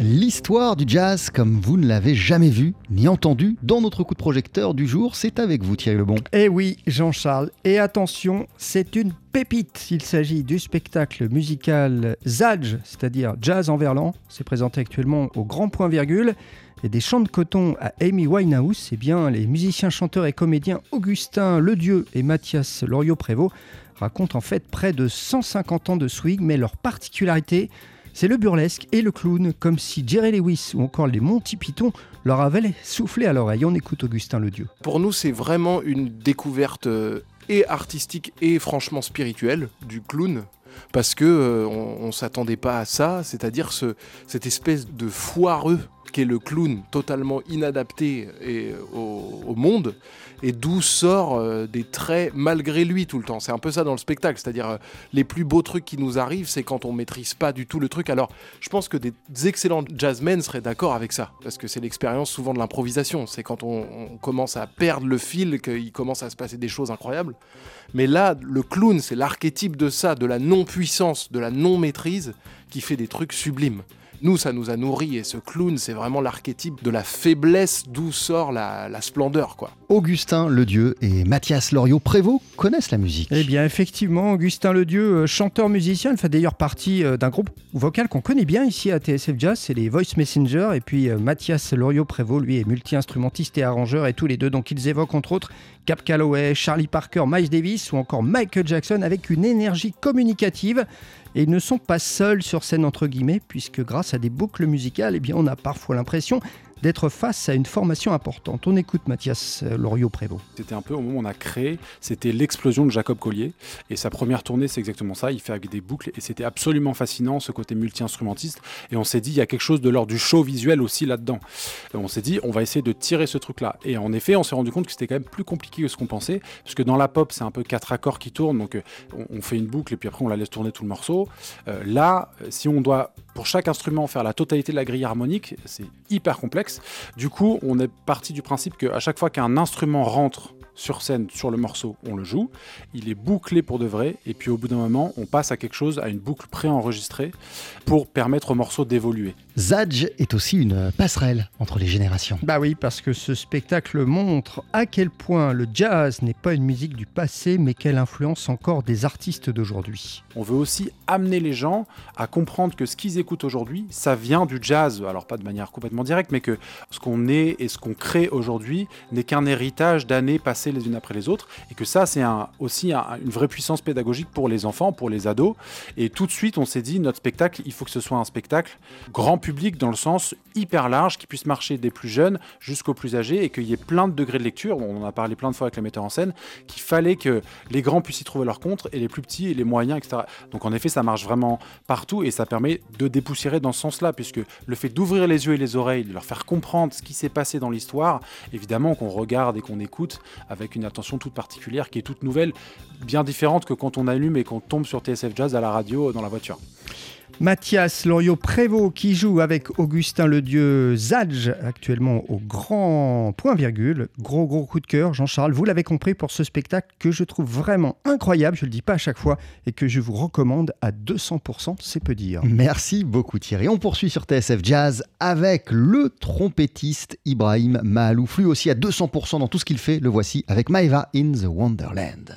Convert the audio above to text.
L'histoire du jazz comme vous ne l'avez jamais vu ni entendu dans notre coup de projecteur du jour, c'est avec vous Thierry Lebon. Eh oui, Jean-Charles. Et attention, c'est une pépite. Il s'agit du spectacle musical Zadge, c'est-à-dire Jazz en verlan. C'est présenté actuellement au Grand Point Virgule. Et des chants de coton à Amy Winehouse, eh bien, les musiciens, chanteurs et comédiens Augustin Ledieu et Mathias Loriot-Prévost racontent en fait près de 150 ans de swing, mais leur particularité, c'est le burlesque et le clown, comme si Jerry Lewis ou encore les Monty Python leur avaient soufflé à l'oreille. On écoute Augustin Le Dieu. Pour nous, c'est vraiment une découverte euh, et artistique et franchement spirituelle du clown parce que euh, on, s'attendait pas à ça, c'est-à-dire ce, cette espèce de foireux qu'est le clown totalement inadapté et, au, monde, et d'où sort euh, des traits malgré lui tout le temps. C'est un peu ça dans le spectacle, c'est-à-dire euh, les plus beaux trucs qui nous arrivent, c'est quand on maîtrise pas du tout le truc. Alors, je pense que des excellents jazzmen seraient d'accord avec ça, parce que c'est l'expérience souvent de l'improvisation. C'est quand on, on, commence à perdre le fil qu'il commence à se passer des choses incroyables. Mais là, le clown, c'est l'archétype de ça, de la non-puissance, de la non-maîtrise, qui fait des trucs sublimes. Nous, ça nous a nourris et ce clown, c'est vraiment l'archétype de la faiblesse d'où sort la, splendeur, quoi. Augustin Ledieu et Mathias Loriot-Prévost connaissent la musique. Eh bien, effectivement, Augustin Ledieu, euh, chanteur musicien, il fait d'ailleurs partie euh, d'un groupe vocal qu'on connaît bien ici à TSF Jazz, c'est les Voice Messenger. Et puis euh, Mathias Loriot-Prévost, lui, est multi-instrumentiste et arrangeur, et tous les deux, donc ils évoquent entre autres Cap Calloway, Charlie Parker, Miles Davis ou encore Michael Jackson avec une énergie communicative. Et ils ne sont pas seuls sur scène, entre guillemets, puisque grâce à des boucles musicales, eh bien, on a parfois l'impression d'être face à une formation importante. On écoute Mathias euh, Loriot-Prévost. C'était un peu au moment où on a créé, c'était l'explosion de Jacob Collier. Et sa première tournée, c'est exactement ça. Il fait avec des boucles et c'était absolument fascinant, ce côté multi-instrumentiste. Et on s'est dit, il y a quelque chose de l'ordre du show visuel aussi là-dedans. on s'est dit, on va essayer de tirer ce truc-là. Et en effet, on s'est rendu compte que c'était quand même plus compliqué que ce qu'on pensait. Parce que dans la pop, c'est un peu quatre accords qui tournent. Donc euh, on, fait une boucle et puis après, on la laisse tourner tout le morceau. Euh, là, si on doit, pour chaque instrument, faire la totalité de la grille harmonique, c'est hyper complexe. Du coup, on est parti du principe qu'à chaque fois qu'un instrument rentre sur scène, sur le morceau, on le joue. Il est bouclé pour de vrai. Et puis au bout d'un moment, on passe à quelque chose, à une boucle préenregistrée pour permettre au morceau d'évoluer. Zadge est aussi une passerelle entre les générations. Bah oui, parce que ce spectacle montre à quel point le jazz n'est pas une musique du passé, mais qu'elle influence encore des artistes d'aujourd'hui. On veut aussi amener les gens à comprendre que ce qu'ils écoutent aujourd'hui, ça vient du jazz. Alors pas de manière complètement directe, mais que ce qu'on est et ce qu'on crée aujourd'hui n'est qu'un héritage d'années passées les unes après les autres, et que ça, c'est aussi une vraie puissance pédagogique pour les enfants, pour les ados. Et tout de suite, on s'est dit, notre spectacle, il faut que ce soit un spectacle grand public dans le sens hyper large, qui puisse marcher des plus jeunes jusqu'aux plus âgés, et qu'il y ait plein de degrés de lecture. On en a parlé plein de fois avec les metteurs en scène, qu'il fallait que les grands puissent y trouver leur compte, et les plus petits, et les moyens, etc. Donc en effet, ça marche vraiment partout, et ça permet de dépoussiérer dans ce sens-là, puisque le fait d'ouvrir les yeux et les oreilles, de leur faire comprendre ce qui s'est passé dans l'histoire, évidemment qu'on regarde et qu'on écoute avec une attention toute particulière qui est toute nouvelle, bien différente que quand on allume et qu'on tombe sur TSF Jazz à la radio dans la voiture. Mathias Loriot-Prévost qui joue avec Augustin Ledieu Zadge actuellement au grand point virgule. Gros gros coup de cœur, Jean-Charles, vous l'avez compris pour ce spectacle que je trouve vraiment incroyable, je ne le dis pas à chaque fois, et que je vous recommande à 200%, c'est peu dire. Merci beaucoup Thierry. On poursuit sur TSF Jazz avec le trompettiste Ibrahim Mahalouf, lui aussi à 200% dans tout ce qu'il fait. Le voici avec Maeva in the Wonderland.